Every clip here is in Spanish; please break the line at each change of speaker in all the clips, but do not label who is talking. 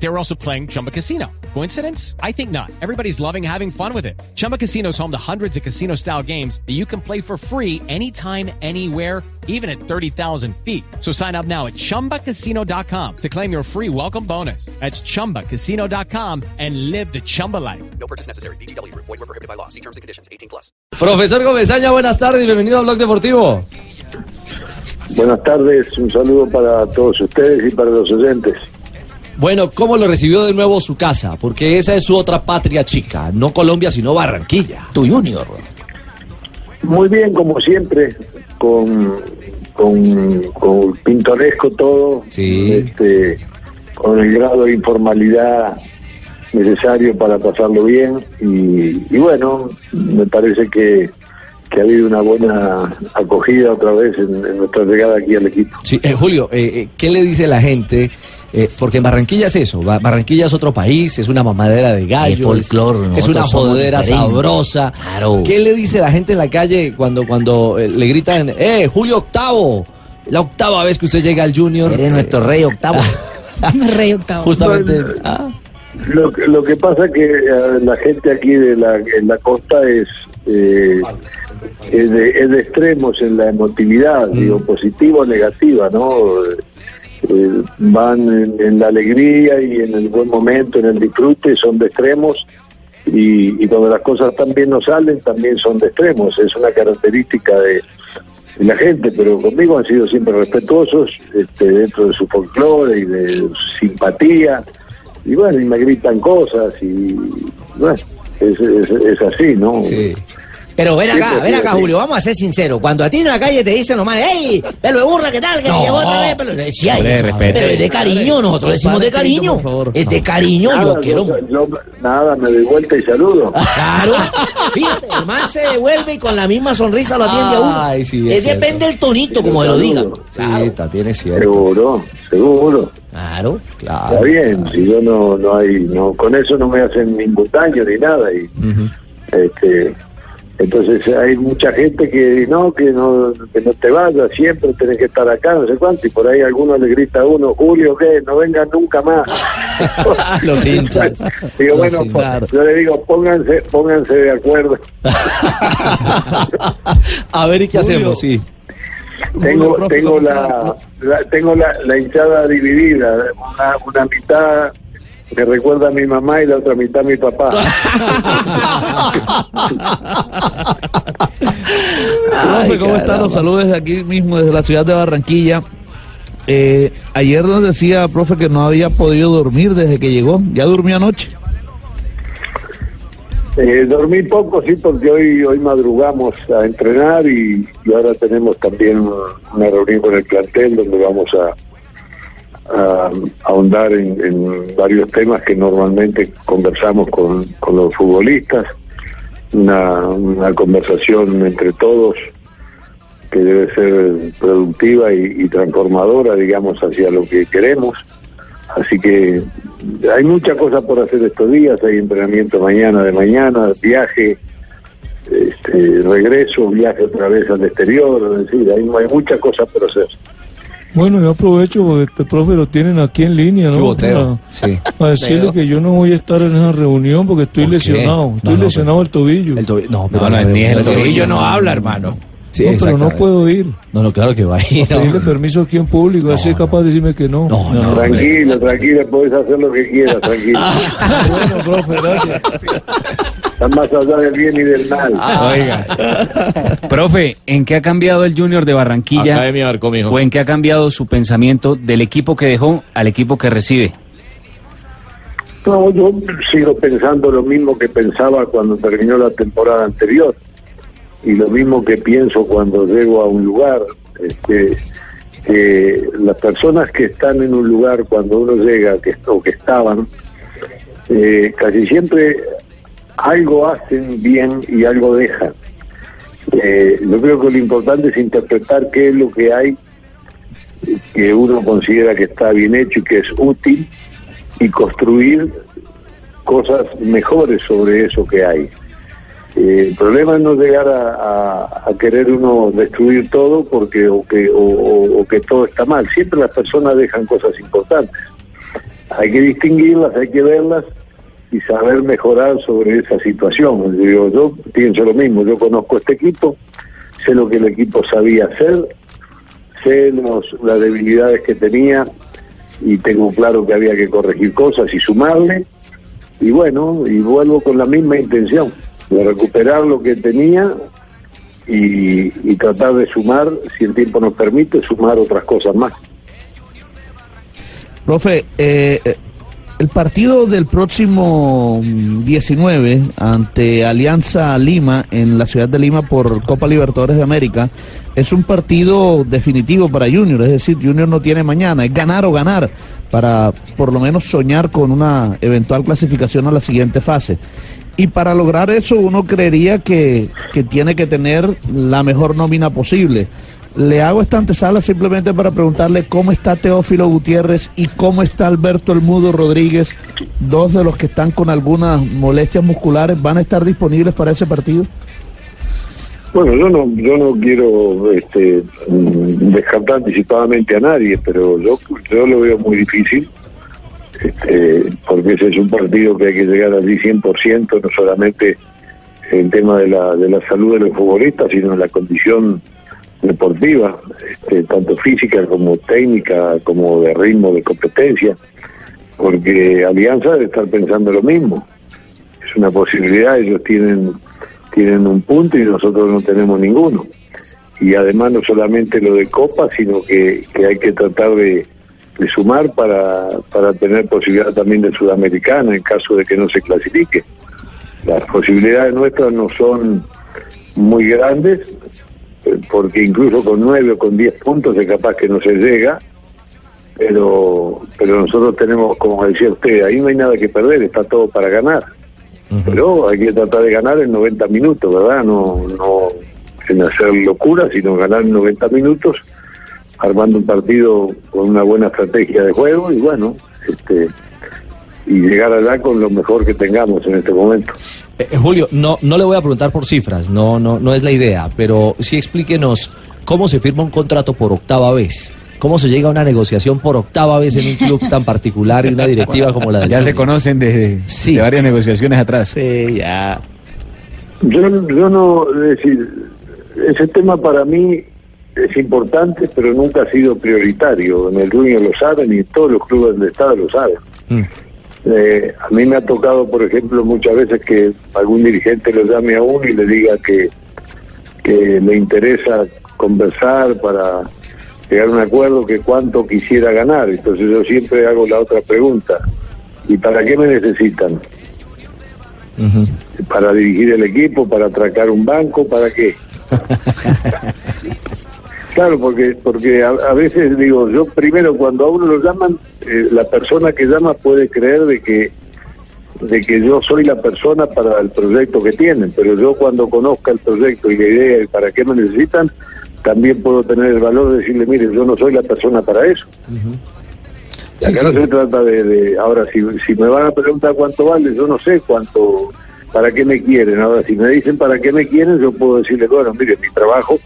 They were also playing Chumba Casino. Coincidence? I think not. Everybody's loving having fun with it. Chumba Casino is home to hundreds of casino style games that you can play for free anytime, anywhere, even at 30,000 feet. So sign up now at chumbacasino.com to claim your free welcome bonus. That's chumbacasino.com and live the Chumba life.
No purchase necessary. BGW. Void were prohibited by law. See terms and conditions. 18 plus.
Profesor Gomezaña, buenas tardes bienvenido a Blog Deportivo.
Buenas tardes, un saludo para todos ustedes y para los oyentes.
Bueno, ¿cómo lo recibió de nuevo su casa? Porque esa es su otra patria chica, no Colombia, sino Barranquilla. Tu Junior.
Muy bien, como siempre, con, con, con pintoresco todo,
Sí.
este, con el grado de informalidad necesario para pasarlo bien y, y bueno, me parece que, que ha habido una buena acogida otra vez en, en nuestra llegada aquí al equipo.
Sí, eh, Julio, eh, eh, ¿qué le dice la gente? Eh, porque en Barranquilla es eso, Ba- Barranquilla es otro país, es una mamadera de gallos,
folclor,
es una
diferentes.
sabrosa.
Claro.
¿Qué le dice la gente en la calle cuando, cuando eh, le gritan, eh, Julio Octavo, la octava vez que usted llega al Junior?
Eres nuestro rey octavo.
Rey octavo.
Justamente.
Bueno,
ah,
Lo, que- lo que pasa que eh, la gente aquí de la, en la costa es, eh, es, de, es de extremos en la emotividad, digo, positiva o negativa, ¿no? Eh, van en, en la alegría y en el buen momento, en el disfrute, son de extremos. Y, y cuando las cosas también no salen, también son de extremos. Es una característica de, la gente, pero conmigo han sido siempre respetuosos este, dentro de su folclore y de su simpatía y bueno, y me gritan cosas y bueno, es, es, es así, ¿no?
sí.
Pero ven acá, ven acá. Julio, vamos a ser sinceros. Cuando a ti en la calle te dicen nomás, ¡Ey! ¡Pelo de burra, qué tal! Que
No.
llegó otra vez, pero sí hay
Hombre,
eso.
respete.
Pero es de cariño, nosotros decimos de cariño.
por favor.
Es de cariño,
Nada,
yo quiero.
yo- yo- nada, me doy vuelta y saludo.
Claro, fíjate, el man se devuelve y con la misma sonrisa lo atiende a uno.
Ay, sí, es
Es depende del tonito, como lo digan.
Saludo.
Sí,
Claro,
también es cierto.
Seguro, seguro.
claro.
Claro.
Está bien, si yo no, no hay, no, con eso no me hacen ningún daño ni nada. Y, este, entonces hay mucha gente que no, que no, que no te vayas, siempre tenés que estar acá, no sé cuánto, y por ahí alguno le grita a uno, Julio, que no vengan nunca más.
Los hinchas.
Digo,
Los
bueno, po- yo le digo, pónganse, pónganse de acuerdo.
A ver, ¿y qué
Julio.
hacemos? Sí.
Tengo, tengo
¿cómo
la, la- tengo la, la hinchada dividida, una, una mitad me recuerda a mi mamá y la otra mitad a mi papá.
Profe, ¿cómo están? Los saludos desde aquí mismo, desde la ciudad de Barranquilla. Eh, ayer nos decía, profe, que no había podido dormir desde que llegó. ¿Ya durmió anoche?
Eh, dormí poco, sí, porque hoy hoy madrugamos a entrenar y, y ahora tenemos también una reunión con el plantel donde vamos a, a ahondar en, en varios temas que normalmente conversamos con, con los futbolistas. Una, conversación entre todos que debe ser productiva y, y transformadora, digamos, hacia lo que queremos. Así que hay muchas cosas por hacer estos días, hay entrenamiento mañana de mañana, viaje, este, regreso, viaje otra vez al exterior, es decir, hay, hay muchas cosas por hacer.
Bueno, yo aprovecho porque este profe lo tienen aquí en línea, ¿no? Para,
sí.
para decirle que yo no voy a estar en esa reunión porque estoy
¿Por
lesionado. Estoy
No, no,
lesionado el tobillo.
El tobillo. No, pero
No, no, ni el
pero-
tobillo no habla, hermano.
Sí,
no, pero no puedo ir.
No, no, claro que va a ir. no.
Pedirle permiso aquí en público, así es capaz de decirme que no.
No, no,
Tranquilo, tranquilo, puedes hacer lo que quieras, tranquilo.
Bueno, profe, gracias.
Están más allá del bien y del mal.
Oiga. Profe, ¿en qué ha cambiado el Junior de Barranquilla?
Academia Barco, mijo.
¿O en qué ha cambiado su pensamiento del equipo que dejó al equipo que recibe?
No, yo sigo pensando lo mismo que pensaba cuando terminó la temporada anterior y lo mismo que pienso cuando llego a un lugar. Este, que las personas que están en un lugar cuando uno llega que, o que estaban, eh, casi siempre algo hacen bien y algo dejan. Eh, yo creo que lo importante es interpretar qué es lo que hay que uno considera que está bien hecho y que es útil y construir cosas mejores sobre eso que hay. Eh, el problema es no llegar a, querer uno destruir todo porque o que, o que todo está mal. Siempre las personas dejan cosas importantes. Hay que distinguirlas, hay que verlas y saber mejorar sobre esa situación. Yo pienso lo mismo, yo conozco este equipo, sé lo que el equipo sabía hacer, sé las debilidades que tenía y tengo claro que había que corregir cosas y sumarle. Y bueno, y vuelvo con la misma intención, de recuperar lo que tenía y, y tratar de sumar, si el tiempo nos permite, sumar otras cosas más.
Profe, eh, eh, el partido del próximo mm, 19 ante Alianza Lima en la ciudad de Lima por Copa Libertadores de América es un partido definitivo para Junior, es decir, Junior no tiene mañana, es ganar o ganar para por lo menos soñar con una eventual clasificación a la siguiente fase. Y para lograr eso uno creería que, que tiene que tener la mejor nómina posible. Le hago esta antesala simplemente para preguntarle cómo está Teófilo Gutiérrez y cómo está Alberto El Mudo Rodríguez, dos de los que están con algunas molestias musculares, ¿van a estar disponibles para ese partido?
Bueno, yo no, yo no quiero este, mm, descartar anticipadamente a nadie, pero yo, yo lo veo muy difícil, este, porque ese es un partido que hay que llegar allí 100%, no solamente en tema de la, de la salud de los futbolistas, sino en la condición deportiva, este, tanto física como técnica, como de ritmo, de competencia, porque Alianza debe estar pensando lo mismo. Es una posibilidad, ellos tienen tienen un punto y nosotros no tenemos ninguno. Y además no solamente lo de Copa, sino que, que hay que tratar de, de sumar para, para tener posibilidad también de Sudamericana en caso de que no se clasifique. Las posibilidades nuestras no son muy grandes, porque incluso con nueve o con diez puntos es capaz que no se llega, pero, pero nosotros tenemos, como decía usted, ahí no hay nada que perder, está todo para ganar. Pero hay que tratar de ganar en 90 minutos, ¿verdad? No, no en hacer locura, sino ganar en 90 minutos, armando un partido con una buena estrategia de juego y bueno, este y llegar allá con lo mejor que tengamos en este momento.
Eh, Julio, no, no le voy a preguntar por cifras, no, no, no es la idea, pero sí explíquenos cómo se firma un contrato por octava vez. ¿Cómo se llega a una negociación por octava vez en un club tan particular y una directiva como la de
Ya se conocen desde
Sí.
de varias negociaciones atrás.
Sí, ya.
Yo, yo no, es decir, ese tema para mí es importante, pero nunca ha sido prioritario. En el Junior lo saben y en todos los clubes del Estado lo saben.
Mm.
Eh, a mí me ha tocado, por ejemplo, muchas veces que algún dirigente lo llame a uno y le diga que, que le interesa conversar para llegar a un acuerdo que cuánto quisiera ganar. Entonces yo siempre hago la otra pregunta. ¿Y para qué me necesitan? ¿Para dirigir el equipo? ¿Para atracar un banco? ¿Para qué? Claro, porque porque a, a veces digo, yo primero cuando a uno lo llaman, eh, la persona que llama puede creer de que de que yo soy la persona para el proyecto que tienen, pero yo cuando conozca el proyecto y la idea y para qué me necesitan, también puedo tener el valor de decirle, mire, yo no soy la persona para eso. Acá
sí.
no se trata de, de- ahora si, si me van a preguntar cuánto vale, yo no sé cuánto, para qué me quieren. Ahora si me dicen para qué me quieren, yo puedo decirle, bueno, mire, mi trabajo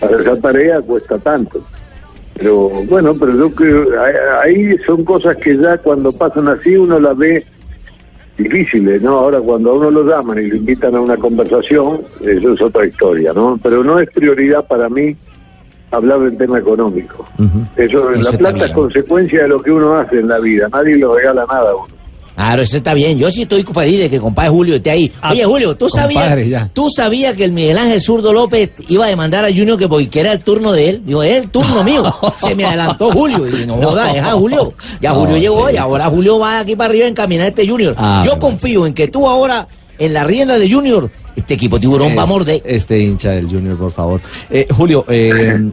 para esa tarea cuesta tanto. Pero bueno, pero yo creo, ahí- son cosas que ya cuando pasan así uno las ve difíciles, ¿no? Ahora cuando a uno lo llaman y lo invitan a una conversación, eso es otra historia, ¿no? Pero no es prioridad para mí hablar del tema económico. Eso,
Eso
la plata es consecuencia de lo que uno hace en la vida, nadie le regala nada a uno.
Claro, eso está bien. Yo sí estoy feliz de que compadre Julio esté ahí.
Ah,
Oye, Julio, ¿tú
compadre,
sabías,
ya.
tú sabías que el Miguel Ángel Zurdo López iba a demandar a Junior que porque era el turno de él? Digo, es el turno mío. Se me adelantó Julio. Y no joda, deja a Julio. Ya
No,
Julio llegó y
chico.
ahora Julio va aquí para arriba a encaminar este Junior.
Ah,
Yo confío en que tú ahora, en la rienda de Junior, este equipo tiburón va a
Es-
morder.
Este hincha del Junior, por favor. Eh, Julio, eh,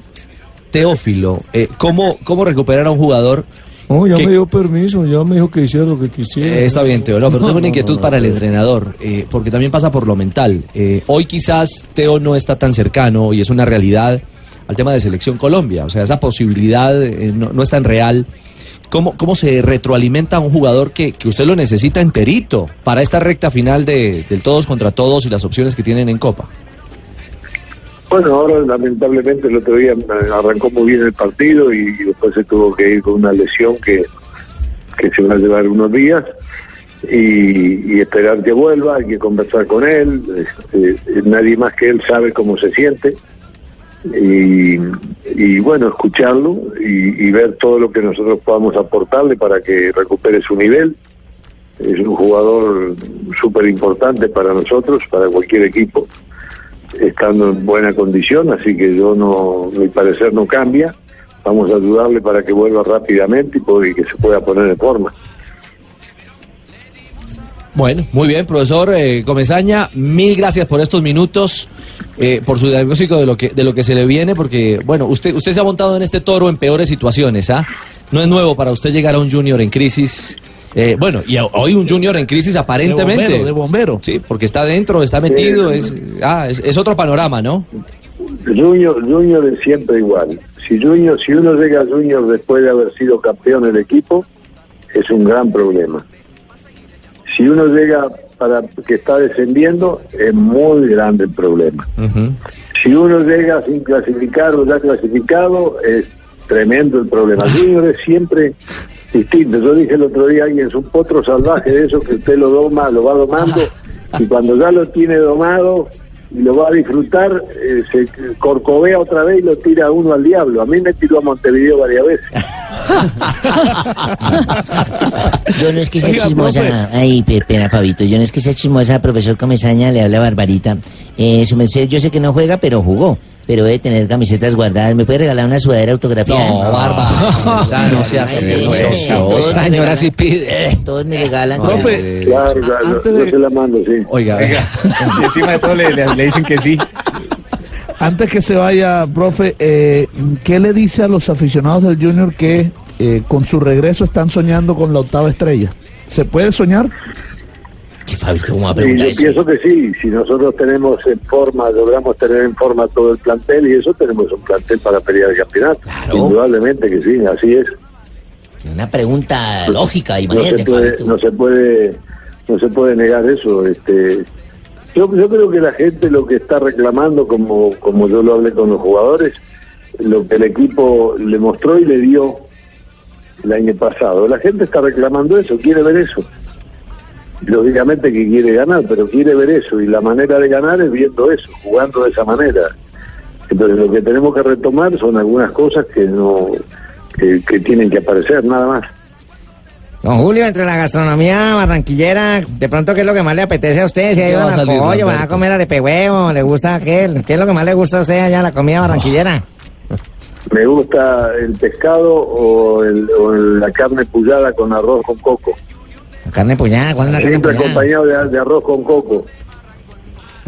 Teófilo, eh, ¿cómo, ¿cómo recuperar a un jugador?
No, ya me dio permiso, ya me dijo que hiciera lo que quisiera.
Eh, está bien, Teo, no, pero tengo una inquietud
no,
para el entrenador, eh, porque también pasa por lo mental. Eh, hoy quizás Teo no está tan cercano y es una realidad al tema de Selección Colombia, o sea, esa posibilidad no, no es tan real. ¿cómo, cómo se retroalimenta a un jugador que, que usted lo necesita enterito para esta recta final de, del todos contra todos y las opciones que tienen en Copa?
Bueno, ahora lamentablemente el otro día arrancó muy bien el partido y después se tuvo que ir con una lesión que, que se va a llevar unos días y, esperar que vuelva, hay que conversar con él, este, nadie más que él sabe cómo se siente y, y bueno, escucharlo y, y ver todo lo que nosotros podamos aportarle para que recupere su nivel. Es un jugador súper importante para nosotros, para cualquier equipo estando en buena condición, así que yo no, mi parecer no cambia. Vamos a ayudarle para que vuelva rápidamente y, que se pueda poner en forma.
Bueno, muy bien, profesor eh, Comesaña, mil gracias por estos minutos, eh, por su diagnóstico de lo que de lo que se le viene, porque bueno, usted usted se ha montado en este toro en peores situaciones, ¿ah? No es nuevo para usted llegar a un junior en crisis. Eh, bueno, y hoy un junior en crisis aparentemente.
De bombero, de bombero.
Sí, porque está dentro, está metido, es, ah, es, es otro panorama, ¿no?
Junior, Junior es siempre igual. Si Junior, si uno llega a Junior después de haber sido campeón del equipo, es un gran problema. Si uno llega para que está descendiendo, es muy grande el problema. Si uno llega sin clasificar o ya clasificado, es tremendo el problema. Junior es siempre distinto. Yo dije el otro día, alguien es un potro salvaje de eso que usted lo doma, lo va domando, y cuando ya lo tiene domado y lo va a disfrutar, eh, se corcovea otra vez y lo tira uno al diablo. A mí me tiró a Montevideo varias veces.
Yo no es que sea
Oiga,
chismosa.
profe.
Ay, pe- pena, Fabito. Yo no es que sea chismosa, profesor Comesaña, le habla Barbarita. Eh, su merced, yo sé que no juega, pero jugó. Pero debe tener camisetas guardadas. ¿Me puede regalar una sudadera autografiada?
No, barba. Ya, no sea así.
Todos me
Señora
regalan-
sí pide.
Todos me regalan.
Profe,
Claro, claro,
antes
yo
de-
se la mando, sí.
Oiga,
Y encima de todo le, le- le dicen que sí.
Antes que se vaya, profe, eh, ¿qué le dice a los aficionados del Junior que eh, con su regreso están soñando con la octava estrella? ¿Se puede soñar?
Sí, Fabito, ¿cómo va a
Sí, yo
eso?
pienso que sí, si nosotros tenemos en forma, logramos tener en forma todo el plantel y eso tenemos un plantel para pelear el campeonato.
Claro.
Indudablemente que sí, así es.
Una pregunta lógica,
No
imagínate,
se puede,
Fabito.
no se puede, no se puede negar eso. Este, yo, yo creo que la gente lo que está reclamando, como, como yo lo hablé con los jugadores, lo que el equipo le mostró y le dio el año pasado. La gente está reclamando eso, quiere ver eso. Lógicamente que quiere ganar, pero quiere ver eso y la manera de ganar es viendo eso, jugando de esa manera. Entonces lo que tenemos que retomar son algunas cosas que no que, que tienen que aparecer, nada más.
Don Julio, entre la gastronomía barranquillera, de pronto, ¿qué es lo que más le apetece a usted? Si
¿Qué
hay
va a
un
salir,
pollo, va a comer arepe huevo, ¿le gusta qué? ¿Qué es lo que más le gusta a usted allá, la comida barranquillera?
Me gusta el pescado o, el- o la carne pullada con arroz con coco.
Carne puñada, ¿cuál es la carne
Siempre
puñada?
acompañado de, de arroz con coco.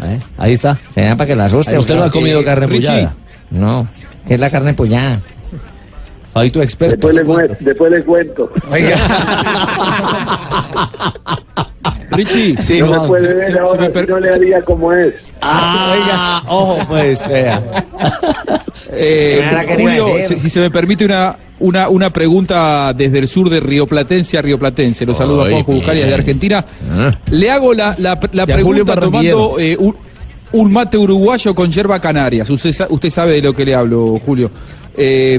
eh, ahí está.
Será para que la asuste.
¿Usted
¿o
no ha comido carne
Richie.
pullada?
No, ¿qué es la carne puñada?
Fabito experto.
Después le, cuen- después le cuento.
Richie,
Sí,
no me
Juan,
puede
se-
ver
se- se
ahora,
me
si
per-
no le
se-
haría como es.
Ah, ojo, pues, vea.
Eh,
Ahora, ¿qué le iba a
Julio, si, si se me permite una, una, una pregunta desde el sur de Río Platense a Río Platense. Lo saludo a Juan Jucarias de. Argentina. Le hago la, la,
a
pregunta tomando eh, un, un mate uruguayo con yerba canarias. Usted, usted sabe de lo que le hablo, Julio. Eh,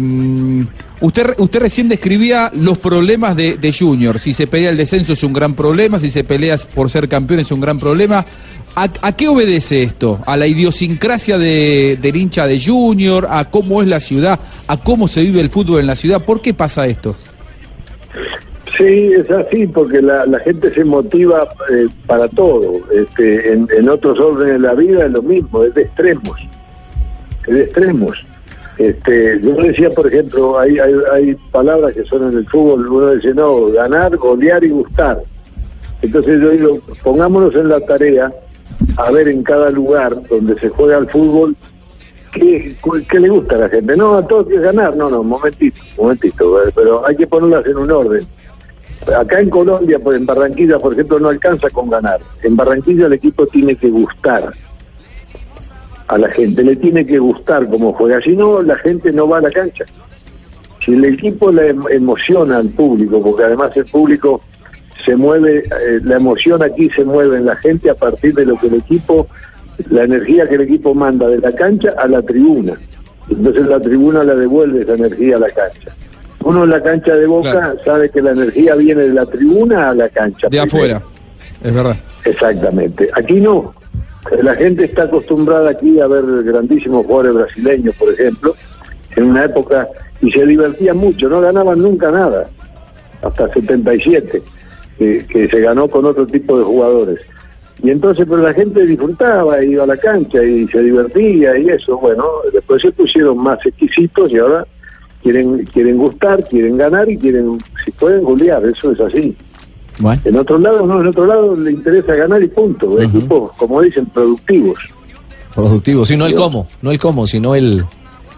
usted, usted recién describía los problemas de, de Junior. Si se pelea el descenso es un gran problema, si se pelea por ser campeón es un gran problema. ¿A, a qué obedece esto? ¿A la idiosincrasia de, del hincha de Junior? ¿A cómo es la ciudad? ¿A cómo se vive el fútbol en la ciudad? ¿Por qué pasa esto?
Sí, es así, porque la, la gente se motiva eh, para todo. Este, en, en otros órdenes de la vida es lo mismo, es de extremos. Es de extremos. Este, yo decía, por ejemplo, hay, hay, hay palabras que son en el fútbol, uno dice, no, ganar, golear y gustar. Entonces yo digo, pongámonos en la tarea a ver en cada lugar donde se juega el fútbol ¿Qué, qué le gusta a la gente? No, a todos que ganar. No, no, momentito, momentito. eh, Pero hay que ponerlas en un orden. Acá en Colombia, pues, en Barranquilla, por ejemplo, no alcanza con ganar. En Barranquilla el equipo tiene que gustar a la gente, le tiene que gustar cómo juega. Si no, la gente no va a la cancha. si el equipo le em- emociona al público, porque además el público se mueve, eh, la emoción aquí se mueve en la gente a partir de lo que el equipo, la energía que el equipo manda de la cancha a la tribuna. Entonces la tribuna le devuelve esa energía a la cancha. Uno en la cancha de Boca
Claro.
sabe que la energía viene de la tribuna a la cancha.
De
primero.
afuera. Es verdad.
Exactamente. Aquí no. La gente está acostumbrada aquí a ver grandísimos jugadores brasileños, por ejemplo, en una época, y se divertían mucho, no ganaban nunca nada, hasta 77, que, que se ganó con otro tipo de jugadores. Y entonces, pero la gente disfrutaba, iba a la cancha y se divertía y eso, bueno, después se pusieron más exquisitos y ahora quieren quieren gustar, quieren ganar y quieren, si pueden, golear, eso es así.
Bueno.
En otro lado, no, en otro lado le interesa ganar y punto. Equipos, como dicen, productivos.
Productivo, sí, no el cómo, no el cómo, sino el,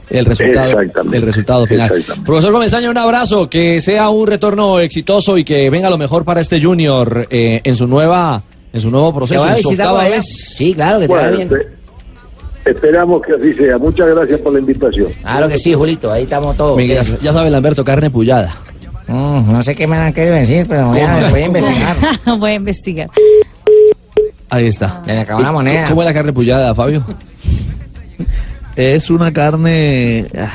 el resultado, el resultado final. Profesor Comesaña, un abrazo, que sea un retorno exitoso y que venga lo mejor para este Junior eh, en su nueva, en su nuevo
¿Te
proceso.
voy a
en su
visitar allá?
vez.
Sí, claro, que te va bien.
espe- esperamos que así sea. Muchas gracias por la invitación.
Claro que sí, Julito, ahí estamos todos.
Miguel, ya, ya sabe Lamberto, carne pullada.
Mm, no sé qué me han querido decir, pero voy a, voy a investigar.
Voy a investigar.
Ahí está.
Le acabó la moneda.
¿Cómo es la carne pullada, Fabio?
Es una carne, ah,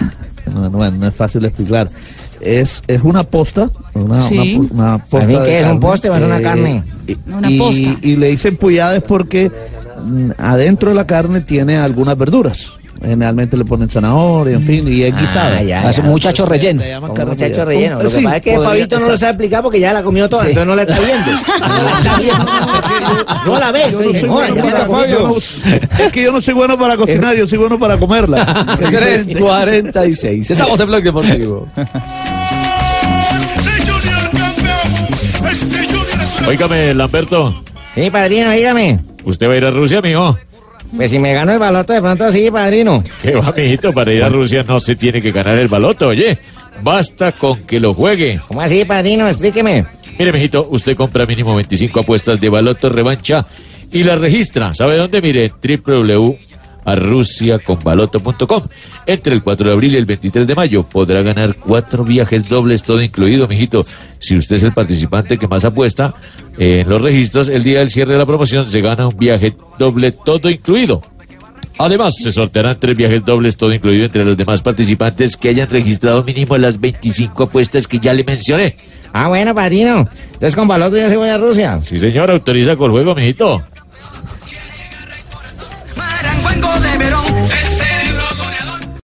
no, no, no es fácil de explicar. Es, es una posta, una,
Sí.
una po- una posta
¿Al fin
de
qué es, un
carne,
poste o es una carne?
y-
Una
y,
posta.
y le dicen puyadas porque mm, adentro de la carne tiene algunas verduras. Generalmente le ponen zanahoria, en fin, y es.
Ah, ya.
un muchacho relleno.
Le llaman
Como
carne
muchacho relleno. Lo que
Sí,
pasa es que
podría-
Fabito no lo sabe explicar porque ya la comió toda,
Sí.
entonces no la está viendo. No la está viendo. No la ve,
es que yo no soy bueno para cocinar, yo soy bueno para comerla. Que es diferente.
3.46. Estamos en Blog Deportivo.
Óigame, Lamberto,
Sí, padrino, dígame.
¿usted va a ir a Rusia, mijo?
Pues si me gano el baloto, de pronto sí, padrino.
¿Qué va, mijito? Para ir a Rusia no se tiene que ganar el baloto, oye. Basta con que lo juegue.
¿Cómo así, padrino? Explíqueme.
Mire, mijito, usted compra mínimo 25 apuestas de baloto revancha y las registra. ¿Sabe dónde? Mire, www.arrusiaconbaloto.com. Entre el 4 de abril y el 23 de mayo podrá ganar cuatro viajes dobles, todo incluido, mijito. Si usted es el participante que más apuesta en los registros, el día del cierre de la promoción se gana un viaje doble, todo incluido. Además, se sortearán tres viajes dobles, todo incluido entre los demás participantes que hayan registrado mínimo las 25 apuestas que ya le mencioné.
Ah, bueno, padrino. Entonces con baloto ya se voy a Rusia.
Sí, señor, autoriza con juego, mijito.